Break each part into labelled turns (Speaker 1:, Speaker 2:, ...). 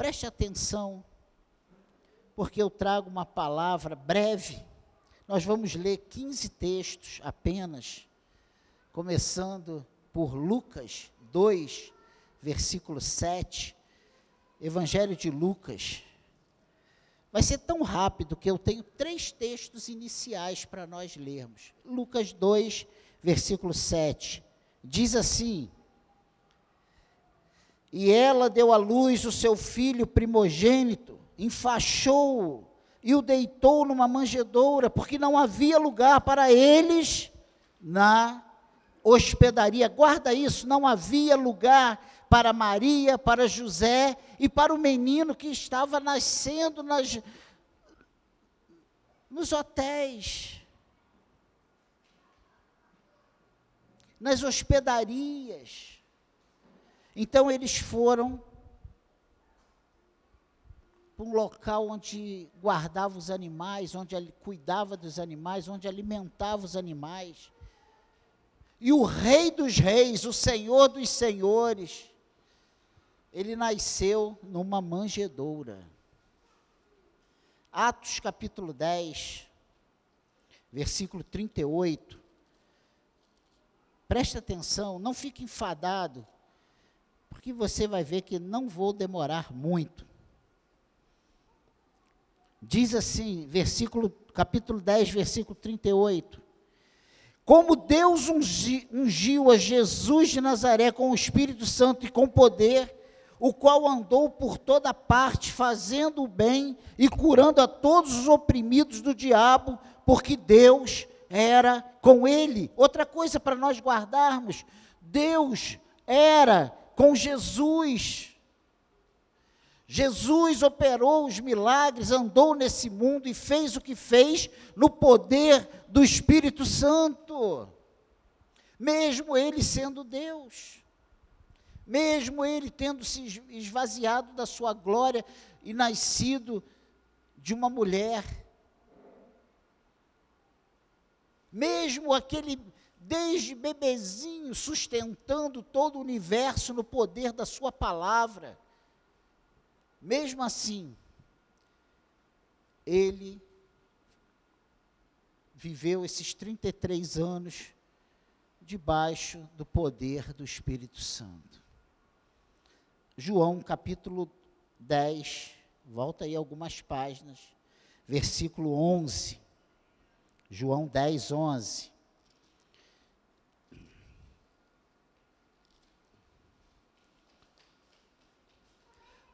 Speaker 1: preste atenção, porque eu trago uma palavra breve. Nós vamos ler 15 textos apenas, começando por Lucas 2, versículo 7, Evangelho de Lucas. Vai ser tão rápido que eu tenho três textos iniciais para nós lermos. Lucas 2, versículo 7. Diz assim: E ela deu à luz o seu filho primogênito, enfaixou-o e o deitou numa manjedoura, porque não havia lugar para eles na hospedaria. Guarda isso, não havia lugar para Maria, para José e para o menino que estava nascendo nas, nos hotéis, nas hospedarias. Então eles foram para um local onde guardava os animais, onde cuidava dos animais, onde alimentava os animais. E o Rei dos Reis, o Senhor dos Senhores, ele nasceu numa manjedoura. Atos capítulo 10, versículo 38. Preste atenção, não fique enfadado, porque você vai ver que não vou demorar muito. Diz assim, versículo, capítulo 10, versículo 38. Como Deus ungiu a Jesus de Nazaré com o Espírito Santo e com poder, o qual andou por toda parte, fazendo o bem e curando a todos os oprimidos do diabo, porque Deus era com ele. Outra coisa para nós guardarmos: Deus era com Jesus. Jesus operou os milagres, andou nesse mundo e fez o que fez no poder do Espírito Santo, mesmo ele sendo Deus, mesmo ele tendo se esvaziado da sua glória e nascido de uma mulher, mesmo aquele desde bebezinho sustentando todo o universo no poder da sua palavra mesmo assim, ele viveu esses 33 anos debaixo do poder do Espírito Santo. João capítulo 10, volta aí algumas páginas, versículo 11. João 10, 11.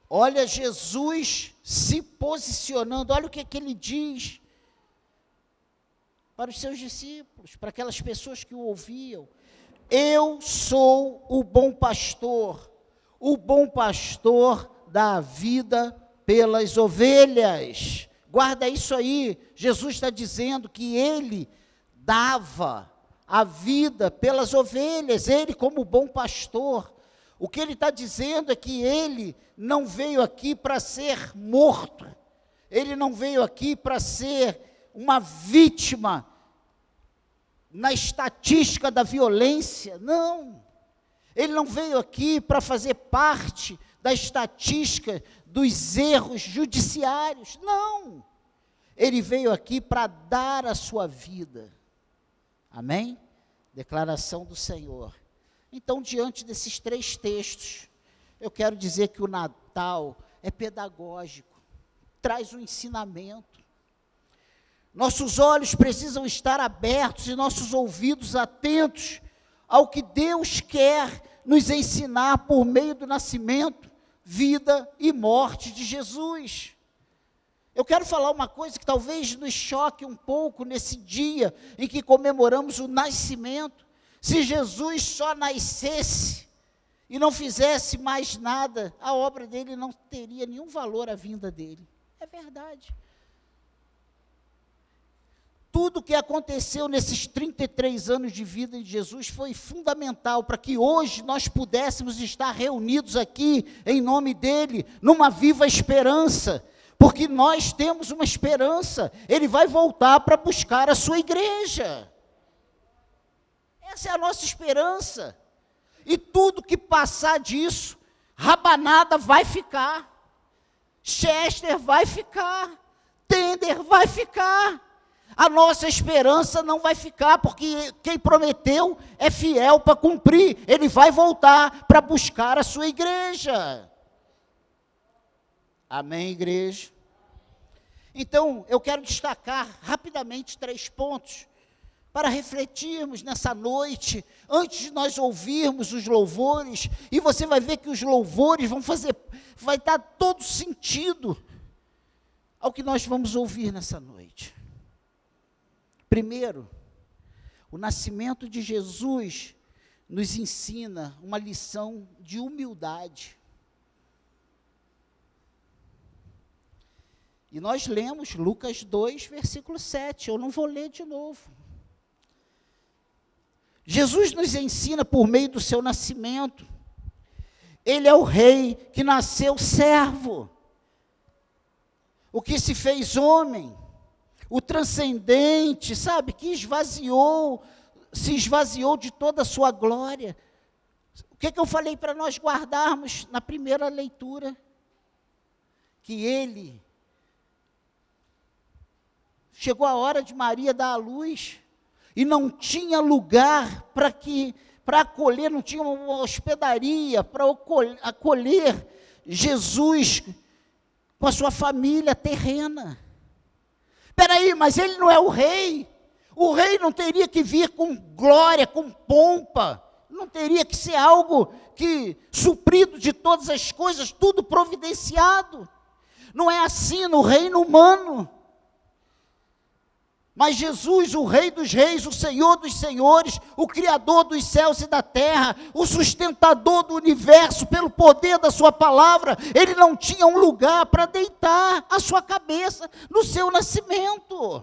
Speaker 1: Olha Jesus se posicionando, olha o que, é que ele diz para os seus discípulos, para aquelas pessoas que o ouviam. Eu sou o bom pastor, o bom pastor dá a vida pelas ovelhas. Guarda isso aí, Jesus está dizendo que ele dava a vida pelas ovelhas, ele, como bom pastor, o que ele está dizendo é que ele não veio aqui para ser morto, ele não veio aqui para ser uma vítima na estatística da violência, não. Ele não veio aqui para fazer parte da estatística dos erros judiciários, não. Ele veio aqui para dar a sua vida. Amém? Declaração do Senhor. Então, diante desses três textos, eu quero dizer que o Natal é pedagógico, traz um ensinamento. Nossos olhos precisam estar abertos e nossos ouvidos atentos ao que Deus quer nos ensinar por meio do nascimento, vida e morte de Jesus. Eu quero falar uma coisa que talvez nos choque um pouco nesse dia em que comemoramos o nascimento. Se Jesus só nascesse e não fizesse mais nada, a obra dele não teria nenhum valor à vinda dele. É verdade. Tudo que aconteceu nesses 33 anos de vida de Jesus foi fundamental para que hoje nós pudéssemos estar reunidos aqui em nome dele, numa viva esperança, porque nós temos uma esperança, ele vai voltar para buscar a sua igreja. Essa é a nossa esperança. E tudo que passar disso, rabanada vai ficar. Chester vai ficar, Tender vai ficar. A nossa esperança não vai ficar, porque quem prometeu é fiel para cumprir. Ele vai voltar para buscar a sua igreja. Amém, igreja? Então, eu quero destacar rapidamente três pontos para refletirmos nessa noite, antes de nós ouvirmos os louvores, e você vai ver que os louvores vão fazer, vai dar todo sentido ao que nós vamos ouvir nessa noite. Primeiro, o nascimento de Jesus nos ensina uma lição de humildade. E nós lemos Lucas 2, versículo 7. Eu não vou ler de novo. Jesus nos ensina por meio do seu nascimento. Ele é o rei que nasceu servo, o que se fez homem, o transcendente, sabe, que esvaziou, se esvaziou de toda a sua glória. O que, que eu falei para nós guardarmos na primeira leitura? Que ele chegou a hora de Maria dar a luz e não tinha lugar para que para acolher, não tinha uma hospedaria para acolher Jesus com a sua família terrena. Espera aí, mas ele não é o rei. O rei não teria que vir com glória, com pompa. Não teria que ser algo que suprido de todas as coisas, tudo providenciado. Não é assim no reino humano. Mas Jesus, o Rei dos Reis, o Senhor dos Senhores, o Criador dos céus e da terra, o sustentador do universo, pelo poder da Sua palavra, ele não tinha um lugar para deitar a sua cabeça no seu nascimento.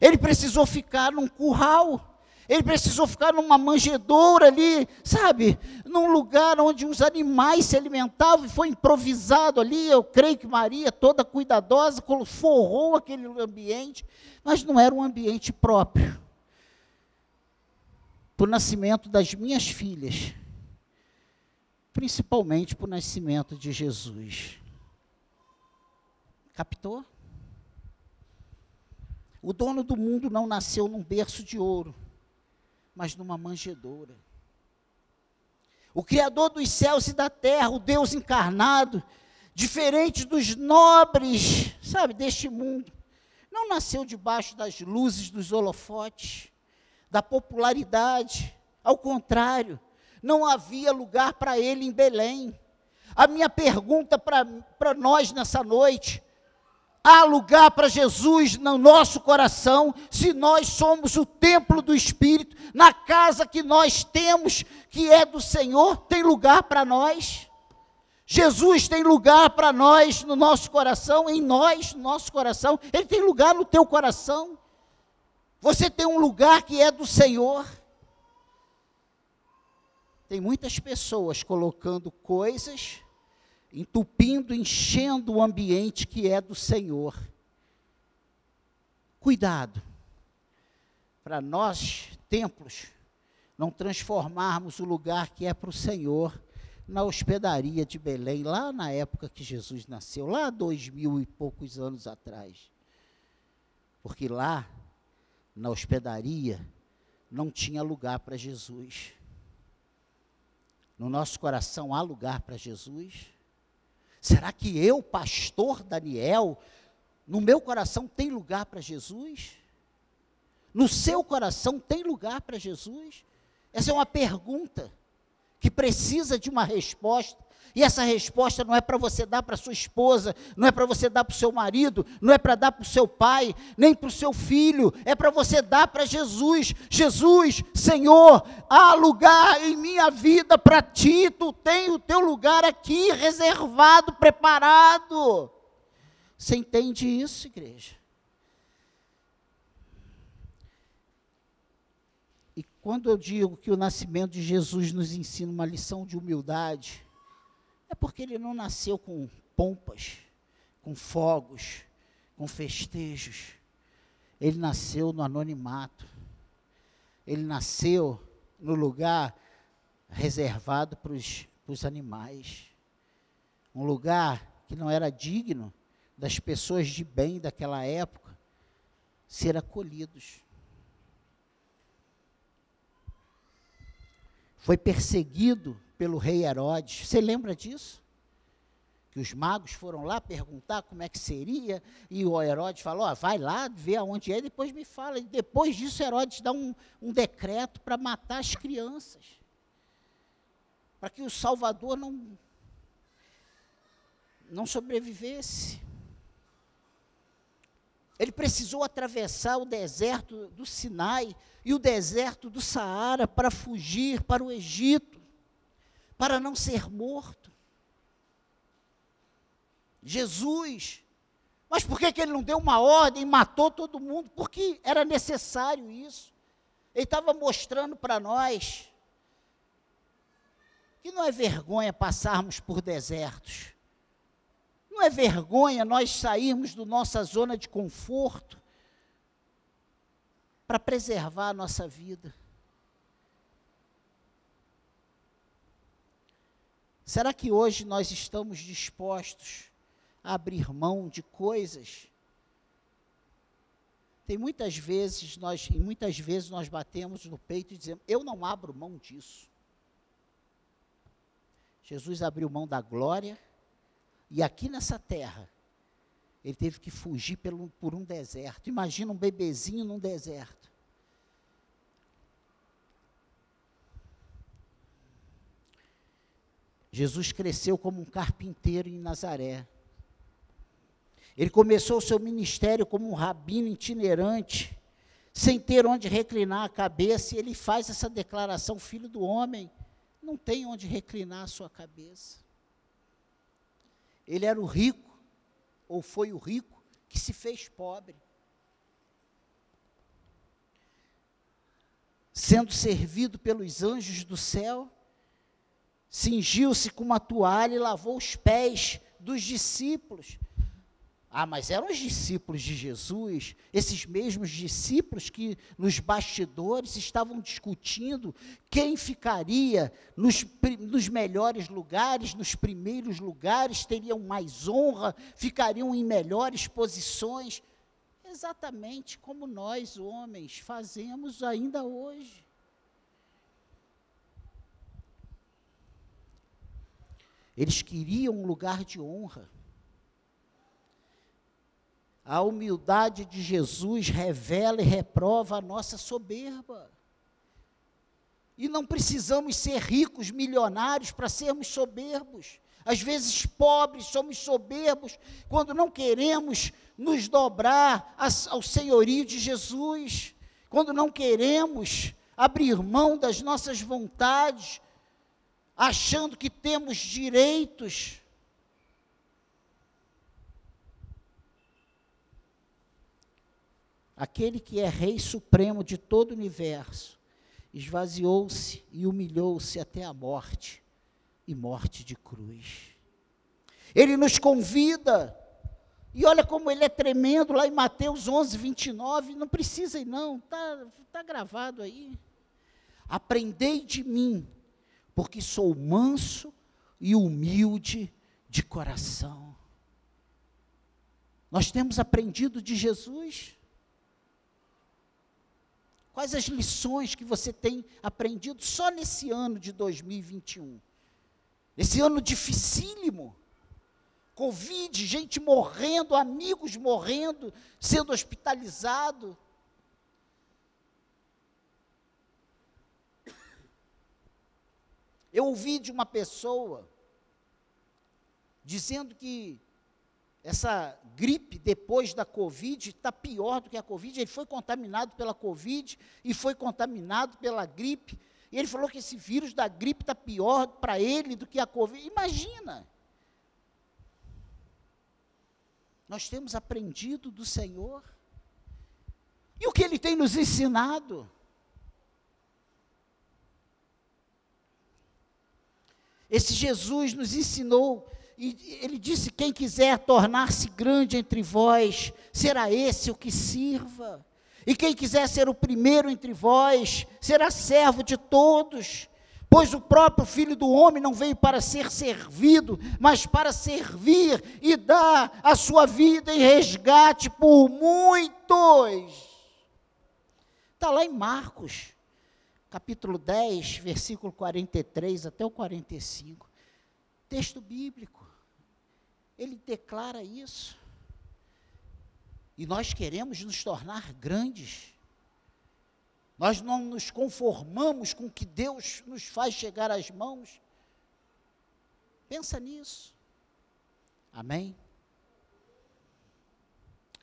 Speaker 1: Ele precisou ficar num curral. Ele precisou ficar numa manjedoura ali, sabe? Num lugar onde os animais se alimentavam, e foi improvisado ali. Eu creio que Maria, toda cuidadosa, forrou aquele ambiente, mas não era um ambiente próprio para o nascimento das minhas filhas, principalmente para o nascimento de Jesus. Captou? O dono do mundo não nasceu num berço de ouro mas numa manjedoura. O Criador dos céus e da terra, o Deus encarnado, diferente dos nobres, sabe, deste mundo, não nasceu debaixo das luzes dos holofotes, da popularidade, ao contrário, não havia lugar para ele em Belém. A minha pergunta para nós nessa noite há lugar para Jesus no nosso coração, se nós somos o templo do Espírito, na casa que nós temos, que é do Senhor, tem lugar para nós. Jesus tem lugar para nós no nosso coração, em nós, no nosso coração, Ele tem lugar no teu coração. Você tem um lugar que é do Senhor. Tem muitas pessoas colocando coisas entupindo, enchendo o ambiente que é do Senhor. Cuidado, para nós, templos, não transformarmos o lugar que é para o Senhor na hospedaria de Belém, lá na época que Jesus nasceu, lá dois mil e poucos anos atrás. Porque lá, na hospedaria, não tinha lugar para Jesus. No nosso coração há lugar para Jesus? Será que eu, pastor Daniel, no meu coração tem lugar para Jesus? No seu coração tem lugar para Jesus? Essa é uma pergunta que precisa de uma resposta. E essa resposta não é para você dar para sua esposa, não é para você dar para o seu marido, não é para dar para o seu pai, nem para o seu filho, é para você dar para Jesus. Jesus, Senhor, há lugar em minha vida para ti, tu tem o teu lugar aqui reservado, preparado. Você entende isso, igreja? E quando eu digo que o nascimento de Jesus nos ensina uma lição de humildade, é porque ele não nasceu com pompas, com fogos, com festejos. Ele nasceu no anonimato. Ele nasceu no lugar reservado para os animais. Um lugar que não era digno das pessoas de bem daquela época ser acolhidos. Foi perseguido pelo rei Herodes. Você lembra disso? Que os magos foram lá perguntar como é que seria, e o Herodes falou: oh, vai lá, vê aonde é, depois me fala. E depois disso, Herodes dá um, um decreto para matar as crianças, para que o Salvador não, não sobrevivesse. Ele precisou atravessar o deserto do Sinai e o deserto do Saara para fugir para o Egito, para não ser morto. Jesus, mas por que, que ele não deu uma ordem e matou todo mundo? Porque era necessário isso. Ele estava mostrando para nós que não é vergonha passarmos por desertos. É vergonha nós sairmos da nossa zona de conforto para preservar a nossa vida. Será que hoje nós estamos dispostos a abrir mão de coisas? Tem muitas vezes nós, e muitas vezes nós batemos no peito e dizemos: "Eu não abro mão disso". Jesus abriu mão da glória, e aqui nessa terra, ele teve que fugir pelo, por um deserto. Imagina um bebezinho num deserto. Jesus cresceu como um carpinteiro em Nazaré. Ele começou o seu ministério como um rabino itinerante, sem ter onde reclinar a cabeça, e ele faz essa declaração: Filho do homem, não tem onde reclinar a sua cabeça. Ele era o rico, ou foi o rico, que se fez pobre. Sendo servido pelos anjos do céu, cingiu-se com uma toalha e lavou os pés dos discípulos. Ah, mas eram os discípulos de Jesus, esses mesmos discípulos que nos bastidores estavam discutindo quem ficaria nos, nos, melhores lugares, nos primeiros lugares, teriam mais honra, ficariam em melhores posições. Exatamente como nós, homens, fazemos ainda hoje. Eles queriam um lugar de honra. A humildade de Jesus revela e reprova a nossa soberba. E não precisamos ser ricos, milionários para sermos soberbos. Às vezes, pobres, somos soberbos quando não queremos nos dobrar ao senhorio de Jesus, quando não queremos abrir mão das nossas vontades, achando que temos direitos aquele que é Rei Supremo de todo o universo, esvaziou-se e humilhou-se até a morte e morte de cruz. Ele nos convida, e olha como ele é tremendo lá em Mateus 11, 29, não precisa ir não, está tá gravado aí. Aprendei de mim, porque sou manso e humilde de coração. Nós temos aprendido de Jesus. Quais as lições que você tem aprendido só nesse ano de 2021? Esse ano dificílimo. Covid, gente morrendo, amigos morrendo, sendo hospitalizado. Eu ouvi de uma pessoa dizendo que essa gripe depois da Covid está pior do que a Covid. Ele foi contaminado pela Covid e foi contaminado pela gripe. E ele falou que esse vírus da gripe está pior para ele do que a Covid. Imagina! Nós temos aprendido do Senhor. E o que ele tem nos ensinado? Esse Jesus nos ensinou e ele disse: Quem quiser tornar-se grande entre vós, será esse o que sirva. E quem quiser ser o primeiro entre vós, será servo de todos. Pois o próprio Filho do Homem não veio para ser servido, mas para servir e dar a sua vida em resgate por muitos. Está lá em Marcos, capítulo 10, versículo 43 até o 45. Texto bíblico. Ele declara isso. E nós queremos nos tornar grandes. Nós não nos conformamos com o que Deus nos faz chegar às mãos. Pensa nisso. Amém?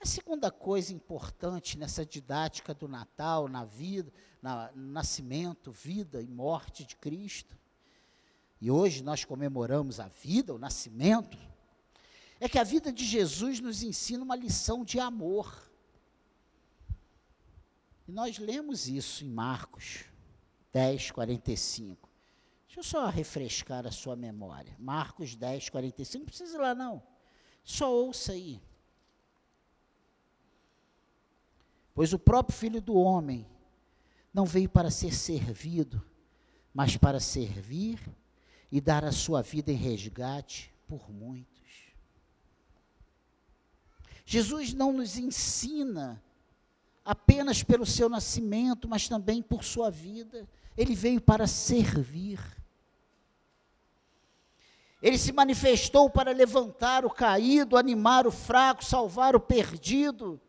Speaker 1: A segunda coisa importante nessa didática do Natal, na vida, na, nascimento, vida e morte de Cristo, e hoje nós comemoramos a vida, o nascimento, é que a vida de Jesus nos ensina uma lição de amor. E nós lemos isso em Marcos 10, 45. Deixa eu só refrescar a sua memória. Marcos 10, 45. Não precisa ir lá, não. Só ouça aí. Pois o próprio Filho do Homem não veio para ser servido, mas para servir e dar a sua vida em resgate por muitos. Jesus não nos ensina apenas pelo seu nascimento, mas também por sua vida. Ele veio para servir. Ele se manifestou para levantar o caído, animar o fraco, salvar o perdido,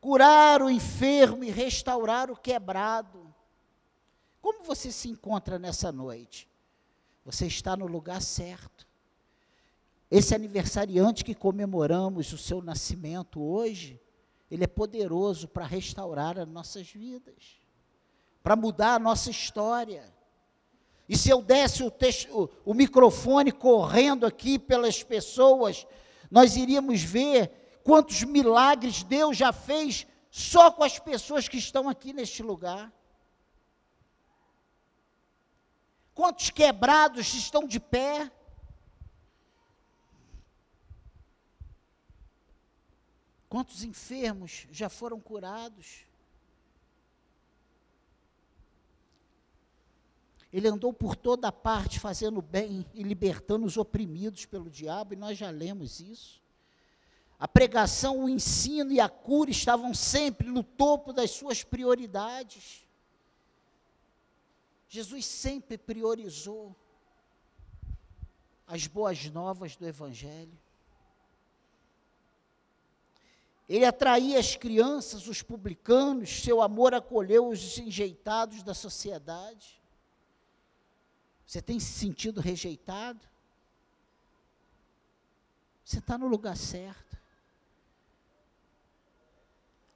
Speaker 1: curar o enfermo e restaurar o quebrado. Como você se encontra nessa noite? Você está no lugar certo. Esse aniversariante que comemoramos o seu nascimento hoje, ele é poderoso para restaurar as nossas vidas, para mudar a nossa história. E se eu desse o, o, o microfone correndo aqui pelas pessoas, nós iríamos ver quantos milagres Deus já fez só com as pessoas que estão aqui neste lugar. Quantos quebrados estão de pé? Quantos enfermos já foram curados? Ele andou por toda parte fazendo bem e libertando os oprimidos pelo diabo, e nós já lemos isso. A pregação, o ensino e a cura estavam sempre no topo das suas prioridades. Jesus sempre priorizou as boas novas do Evangelho. Ele atraía as crianças, os publicanos, seu amor acolheu os enjeitados da sociedade. Você tem se sentido rejeitado? Você está no lugar certo.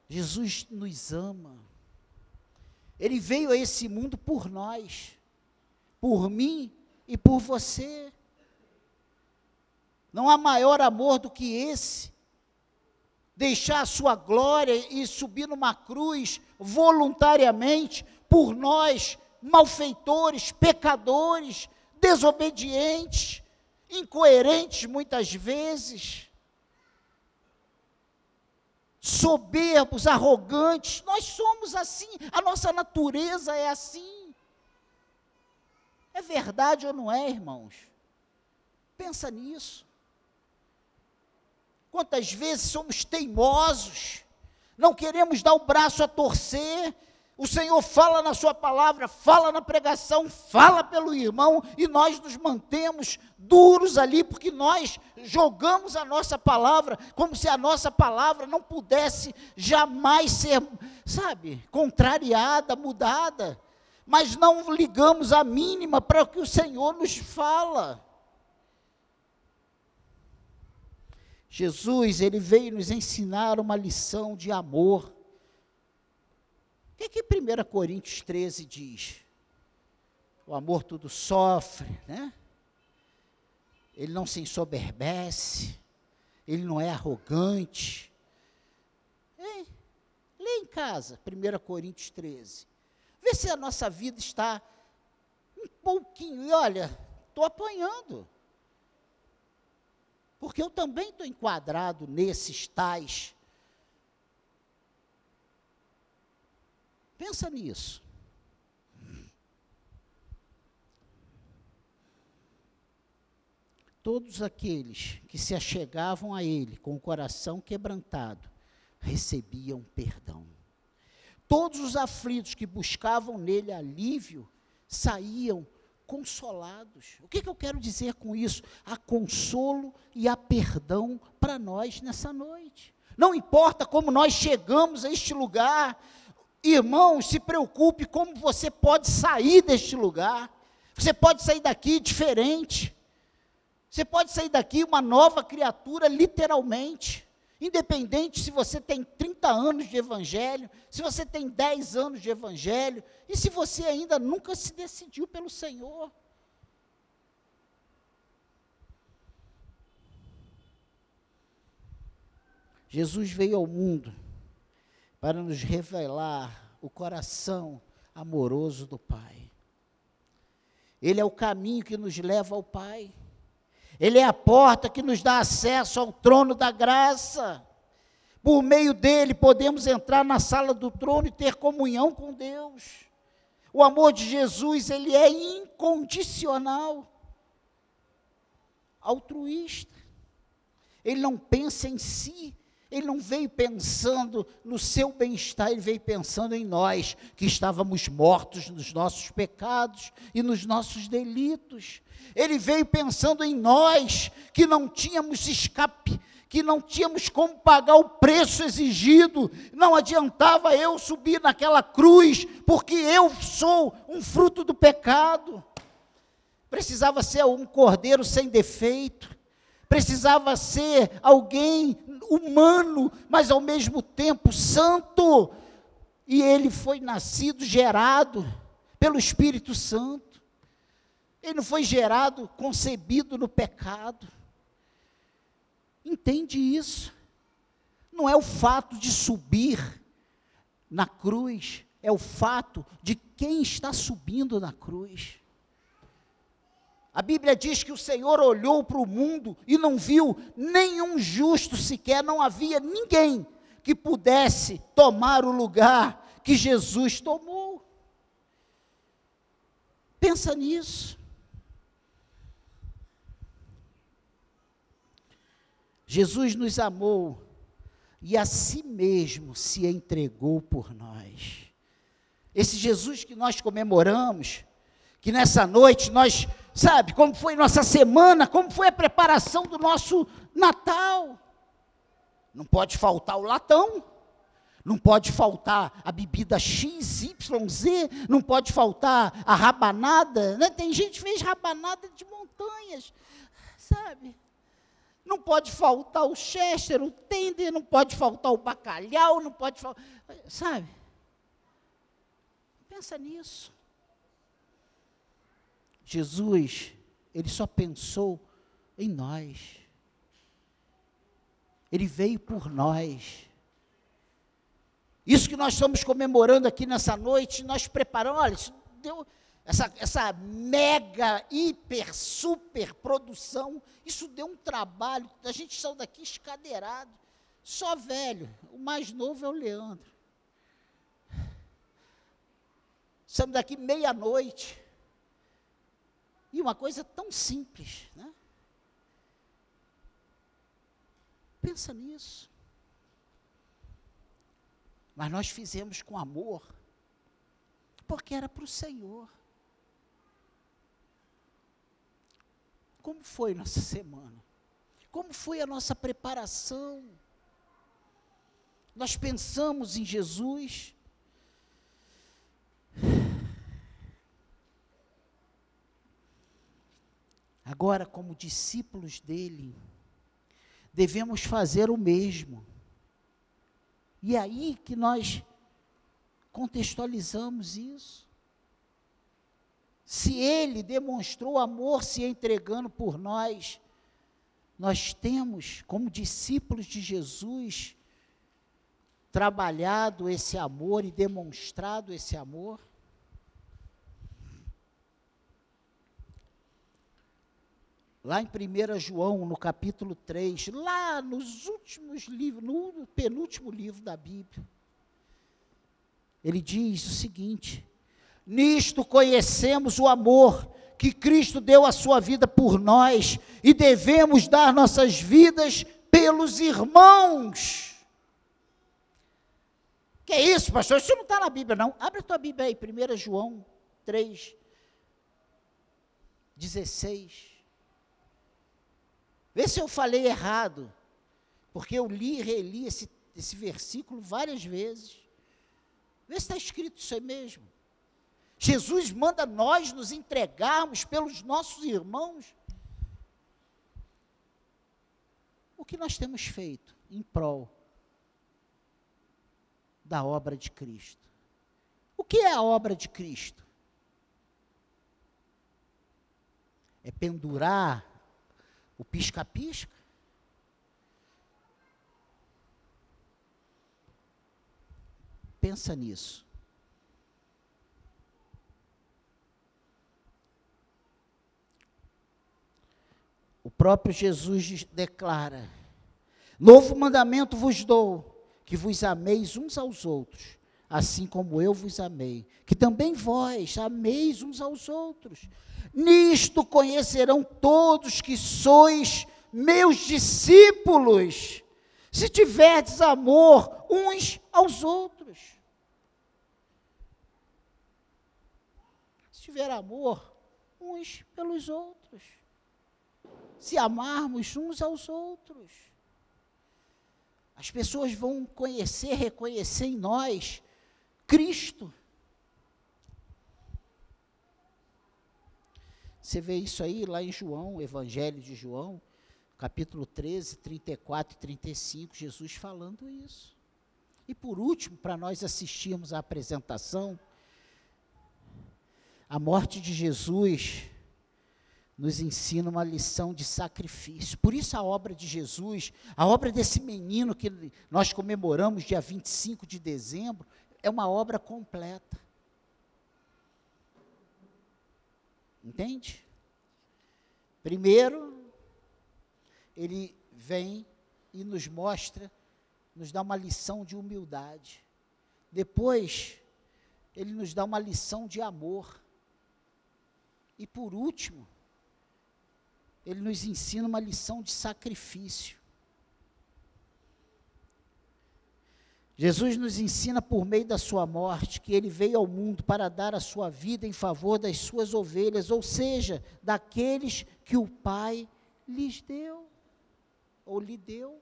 Speaker 1: Jesus nos ama. Ele veio a esse mundo por nós, por mim e por você. Não há maior amor do que esse deixar a sua glória e subir numa cruz voluntariamente por nós, malfeitores, pecadores, desobedientes, incoerentes muitas vezes, soberbos, arrogantes. Nós somos assim, a nossa natureza é assim. É verdade ou não é, irmãos? Pensa nisso. Quantas vezes somos teimosos, não queremos dar o braço a torcer. O Senhor fala na Sua palavra, fala na pregação, fala pelo irmão, e nós nos mantemos duros ali, porque nós jogamos a nossa palavra, como se a nossa palavra não pudesse jamais ser, sabe, contrariada, mudada. Mas não ligamos a mínima para o que o Senhor nos fala. Jesus, ele veio nos ensinar uma lição de amor. Que, que 1 Coríntios 13 diz? O amor tudo sofre, né? Ele não se ensoberbece, ele não é arrogante. Ei, lê em casa, 1 Coríntios 13. Vê se a nossa vida está um pouquinho, e olha, estou apanhando. Porque eu também estou enquadrado nesses tais. Pensa nisso. Todos aqueles que se achegavam a Ele com o coração quebrantado recebiam perdão. Todos os aflitos que buscavam nele alívio saíam consolados. O que, que, eu quero dizer com isso? Há consolo e há perdão para nós nessa noite. Não importa como nós chegamos a este lugar, irmão, se preocupe como você pode sair deste lugar. Você pode sair daqui diferente. Você pode sair daqui uma nova criatura, literalmente. Independente se você tem 30 anos de evangelho, se você tem 10 anos de evangelho, e se você ainda nunca se decidiu pelo Senhor. Jesus veio ao mundo para nos revelar o coração amoroso do Pai. Ele é o caminho que nos leva ao Pai. Ele é a porta que nos dá acesso ao trono da graça. Por meio dele podemos entrar na sala do trono e ter comunhão com Deus. O amor de Jesus, ele é incondicional, altruísta. Ele não pensa em si, ele não veio pensando no seu bem-estar, ele veio pensando em nós, que estávamos mortos nos nossos pecados e nos nossos delitos. Ele veio pensando em nós, que não tínhamos escape, que não tínhamos como pagar o preço exigido. Não adiantava eu subir naquela cruz, porque eu sou um fruto do pecado. Precisava ser um cordeiro sem defeito precisava ser alguém humano, mas ao mesmo tempo santo. E ele foi nascido, gerado pelo Espírito Santo. Ele não foi gerado, concebido no pecado. Entende isso? Não é o fato de subir na cruz, é o fato de quem está subindo na cruz. A Bíblia diz que o Senhor olhou para o mundo e não viu nenhum justo sequer, não havia ninguém que pudesse tomar o lugar que Jesus tomou. Pensa nisso. Jesus nos amou e a si mesmo se entregou por nós. Esse Jesus que nós comemoramos, que nessa noite nós, sabe, como foi nossa semana, como foi a preparação do nosso Natal. Não pode faltar o latão, não pode faltar a bebida X, Y, Z, não pode faltar a rabanada. Né? Tem gente que fez rabanada de montanhas, sabe? Não pode faltar o chester, o tender, não pode faltar o bacalhau, não pode faltar. Sabe? Pensa nisso. Jesus, ele só pensou em nós. Ele veio por nós. Isso que nós estamos comemorando aqui nessa noite, nós preparamos, olha, isso deu essa, essa mega, hiper, super produção, isso deu um trabalho, a gente saiu daqui escadeirado, só velho, o mais novo é o Leandro. Saímos daqui meia-noite, e uma coisa tão simples, né? Pensa nisso. Mas nós fizemos com amor, porque era para o Senhor. Como foi nossa semana? Como foi a nossa preparação? Nós pensamos em Jesus, Agora, como discípulos dele, devemos fazer o mesmo. E é aí que nós contextualizamos isso. Se ele demonstrou amor se entregando por nós, nós temos, como discípulos de Jesus, trabalhado esse amor e demonstrado esse amor. Lá em 1 João, no capítulo 3, lá nos últimos livros, no penúltimo livro da Bíblia, ele diz o seguinte: Nisto conhecemos o amor que Cristo deu a sua vida por nós e devemos dar nossas vidas pelos irmãos. Que é isso, pastor? Isso não está na Bíblia, não. Abre a tua Bíblia aí, 1 João 3, 16. Vê se eu falei errado, porque eu li e reli esse, esse versículo várias vezes. Vê se está escrito isso aí mesmo. Jesus manda nós nos entregarmos pelos nossos irmãos. O que nós temos feito em prol da obra de Cristo? O que é a obra de Cristo? É pendurar o pisca-pisca? Pensa nisso. O próprio Jesus declara: Novo mandamento vos dou, que vos ameis uns aos outros, assim como eu vos amei, que também vós ameis uns aos outros. Nisto conhecerão todos que sois meus discípulos, se tiverdes amor uns aos outros. Se tiver amor uns pelos outros se amarmos uns aos outros. As pessoas vão conhecer, reconhecer em nós Cristo. Você vê isso aí lá em João, Evangelho de João, capítulo 13, 34 e 35, Jesus falando isso. E por último, para nós assistirmos à apresentação, a morte de Jesus nos ensina uma lição de sacrifício. Por isso a obra de Jesus, a obra desse menino que nós comemoramos dia 25 de dezembro, é uma obra completa. Entende? Primeiro, ele vem e nos mostra, nos dá uma lição de humildade. Depois, ele nos dá uma lição de amor. E por último, ele nos ensina uma lição de sacrifício. Jesus nos ensina por meio da sua morte que ele veio ao mundo para dar a sua vida em favor das suas ovelhas, ou seja, daqueles que o Pai lhes deu ou lhe deu.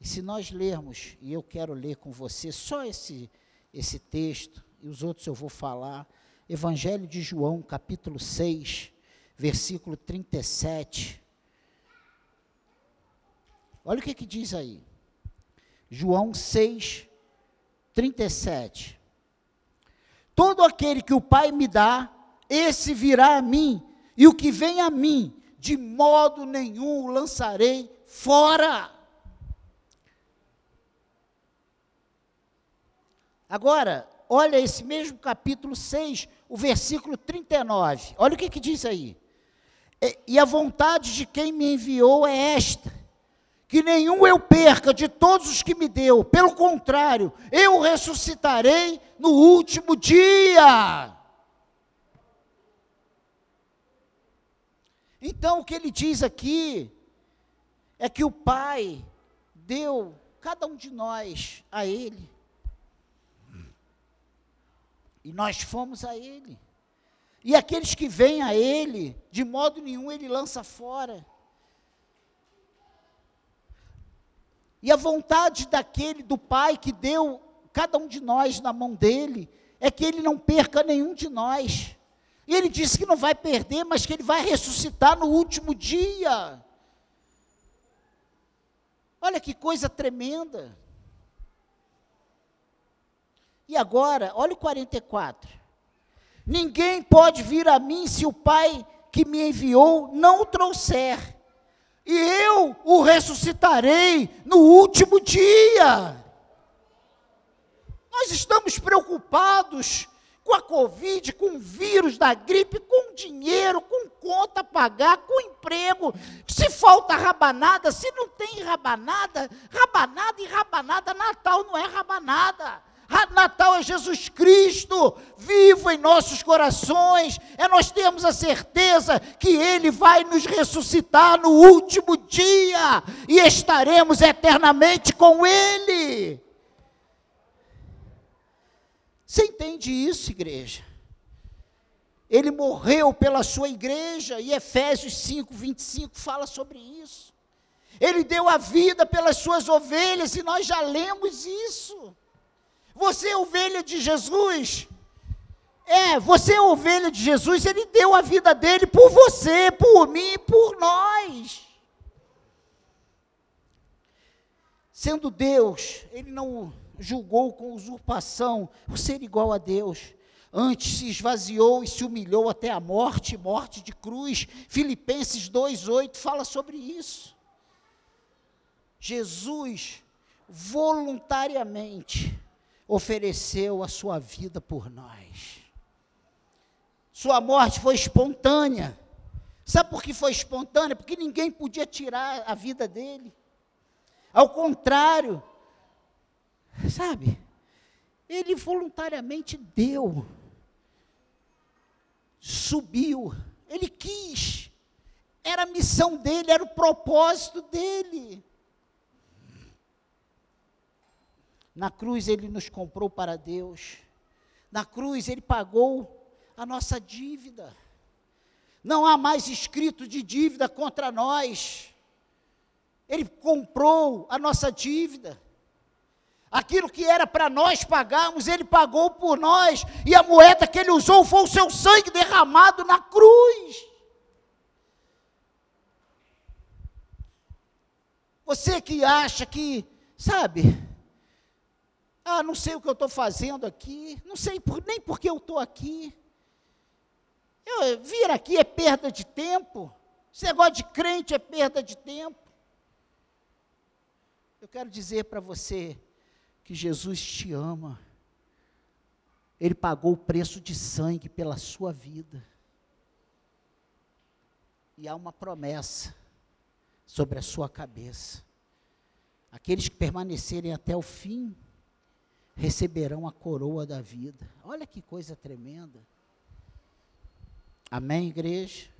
Speaker 1: E se nós lermos, e eu quero ler com você só esse esse texto e os outros eu vou falar, Evangelho de João, capítulo 6, versículo 37. Olha o que, que diz aí. João 6, 37. Todo aquele que o Pai me dá, esse virá a mim, e o que vem a mim, de modo nenhum o lançarei fora. Agora, olha esse mesmo capítulo 6, o versículo 39. Olha o que, que diz aí. E a vontade de quem me enviou é esta: que nenhum eu perca de todos os que me deu, pelo contrário, eu ressuscitarei no último dia. Então, o que ele diz aqui é que o Pai deu cada um de nós a Ele. E nós fomos a Ele. E aqueles que vêm a Ele, de modo nenhum Ele lança fora. E a vontade daquele, do Pai que deu cada um de nós na mão dele, é que ele não perca nenhum de nós. E ele disse que não vai perder, mas que ele vai ressuscitar no último dia. Olha que coisa tremenda. E agora, olha o 44. Ninguém pode vir a mim se o Pai que me enviou não o trouxer. E eu o ressuscitarei no último dia. Nós estamos preocupados com a Covid, com o vírus da gripe, com dinheiro, com conta a pagar, com emprego. Se falta rabanada, se não tem rabanada, rabanada e rabanada, Natal não é rabanada. Natal é Jesus Cristo, vivo em nossos corações. É nós temos a certeza que Ele vai nos ressuscitar no último dia e estaremos eternamente com Ele. Você entende isso, igreja? Ele morreu pela sua igreja, e Efésios 5, 25 fala sobre isso. Ele deu a vida pelas suas ovelhas, e nós já lemos isso. Você é ovelha de Jesus? É, você é ovelha de Jesus, ele deu a vida dele por você, por mim, por nós. Sendo Deus, ele não julgou com usurpação o ser igual a Deus Antes se esvaziou e se humilhou até a morte, morte de cruz. Filipenses 2:8 fala sobre isso. Jesus voluntariamente ofereceu a sua vida por nós. Sua morte foi espontânea. Sabe por que foi espontânea? Porque ninguém podia tirar a vida dele. Ao contrário, sabe? Ele voluntariamente deu subiu. Ele quis. Era a missão dele, era o propósito dele. Na cruz ele nos comprou para Deus. Na cruz ele pagou a nossa dívida. Não há mais escrito de dívida contra nós. Ele comprou a nossa dívida. Aquilo que era para nós pagarmos, ele pagou por nós, e a moeda que ele usou foi o seu sangue derramado na cruz. Você que acha que, sabe, ah, não sei o que eu estou fazendo aqui, não sei por, nem porque eu estou aqui. Eu, vir aqui é perda de tempo, esse negócio de crente é perda de tempo. Eu quero dizer para você, que Jesus te ama. Ele pagou o preço de sangue pela sua vida. E há uma promessa sobre a sua cabeça. Aqueles que permanecerem até o fim receberão a coroa da vida. Olha que coisa tremenda. Amém, igreja?